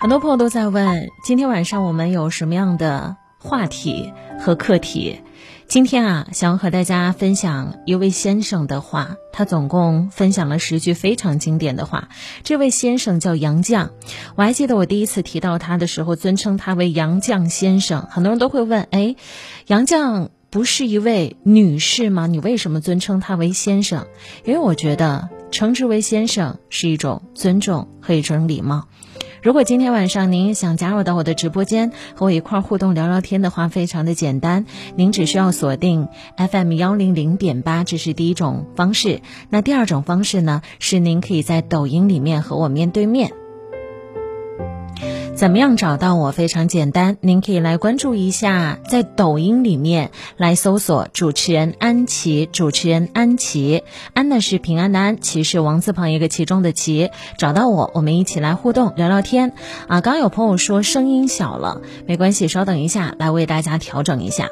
很多朋友都在问，今天晚上我们有什么样的话题和课题？今天啊，想要和大家分享一位先生的话，他总共分享了十句非常经典的话。这位先生叫杨绛，我还记得我第一次提到他的时候，尊称他为杨绛先生。很多人都会问，哎，杨绛不是一位女士吗？你为什么尊称他为先生？因为我觉得称之为先生是一种尊重和一种礼貌。如果今天晚上您想加入到我的直播间和我一块互动聊聊天的话，非常的简单，您只需要锁定 FM 幺零零点八，这是第一种方式。那第二种方式呢，是您可以在抖音里面和我面对面。怎么样找到我？非常简单，您可以来关注一下，在抖音里面来搜索主持人安琪，主持人安琪，安呢是平安的安，琪是王字旁一个其中的琪，找到我，我们一起来互动聊聊天。啊，刚有朋友说声音小了，没关系，稍等一下，来为大家调整一下。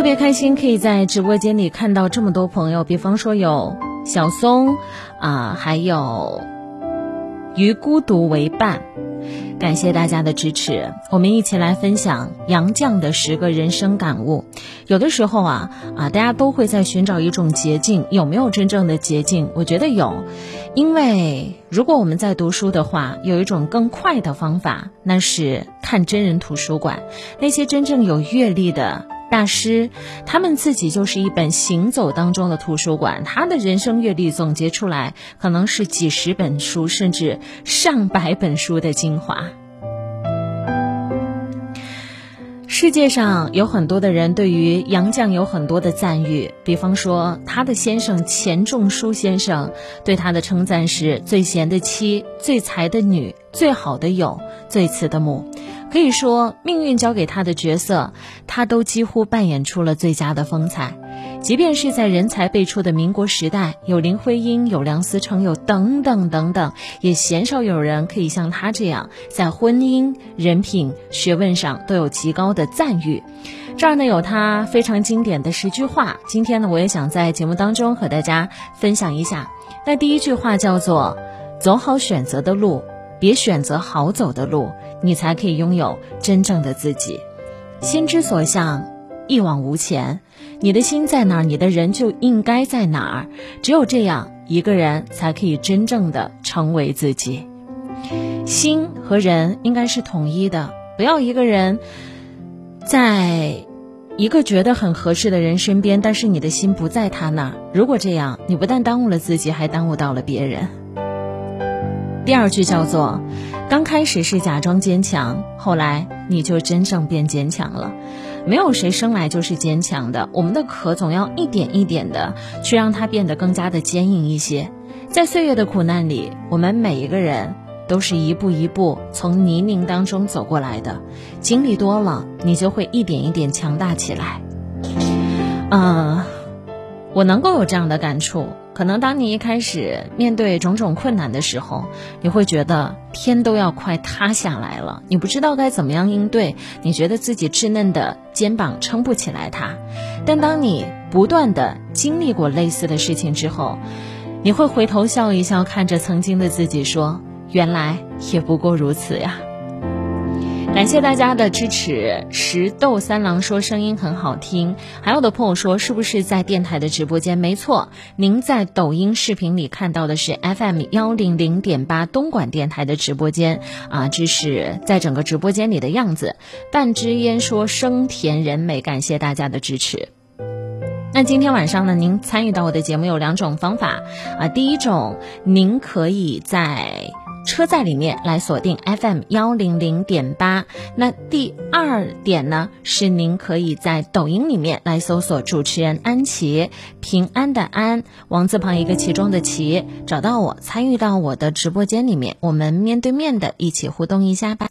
特别开心，可以在直播间里看到这么多朋友，比方说有小松，啊，还有与孤独为伴，感谢大家的支持。我们一起来分享杨绛的十个人生感悟。有的时候啊啊，大家都会在寻找一种捷径，有没有真正的捷径？我觉得有，因为如果我们在读书的话，有一种更快的方法，那是看真人图书馆，那些真正有阅历的。大师，他们自己就是一本行走当中的图书馆，他的人生阅历总结出来，可能是几十本书，甚至上百本书的精华。世界上有很多的人对于杨绛有很多的赞誉，比方说他的先生钱钟书先生对他的称赞是最贤的妻、最才的女、最好的友、最慈的母。可以说，命运交给他的角色，他都几乎扮演出了最佳的风采。即便是在人才辈出的民国时代，有林徽因，有梁思成，有等等等等，也鲜少有人可以像他这样，在婚姻、人品、学问上都有极高的赞誉。这儿呢，有他非常经典的十句话。今天呢，我也想在节目当中和大家分享一下。那第一句话叫做：“走好选择的路。”别选择好走的路，你才可以拥有真正的自己。心之所向，一往无前。你的心在哪儿，你的人就应该在哪儿。只有这样，一个人才可以真正的成为自己。心和人应该是统一的，不要一个人在一个觉得很合适的人身边，但是你的心不在他那儿。如果这样，你不但耽误了自己，还耽误到了别人。第二句叫做：“刚开始是假装坚强，后来你就真正变坚强了。没有谁生来就是坚强的，我们的壳总要一点一点的去让它变得更加的坚硬一些。在岁月的苦难里，我们每一个人都是一步一步从泥泞当中走过来的。经历多了，你就会一点一点强大起来。”嗯，我能够有这样的感触。可能当你一开始面对种种困难的时候，你会觉得天都要快塌下来了，你不知道该怎么样应对，你觉得自己稚嫩的肩膀撑不起来它。但当你不断的经历过类似的事情之后，你会回头笑一笑，看着曾经的自己说：“原来也不过如此呀。”感谢大家的支持。石豆三郎说声音很好听，还有的朋友说是不是在电台的直播间？没错，您在抖音视频里看到的是 FM 幺零零点八东莞电台的直播间啊，这是在整个直播间里的样子。半支烟说声甜人美，感谢大家的支持。那今天晚上呢，您参与到我的节目有两种方法啊，第一种，您可以在。车在里面来锁定 FM 幺零零点八。那第二点呢，是您可以在抖音里面来搜索主持人安琪，平安的安，王字旁一个其中的其，找到我，参与到我的直播间里面，我们面对面的一起互动一下吧。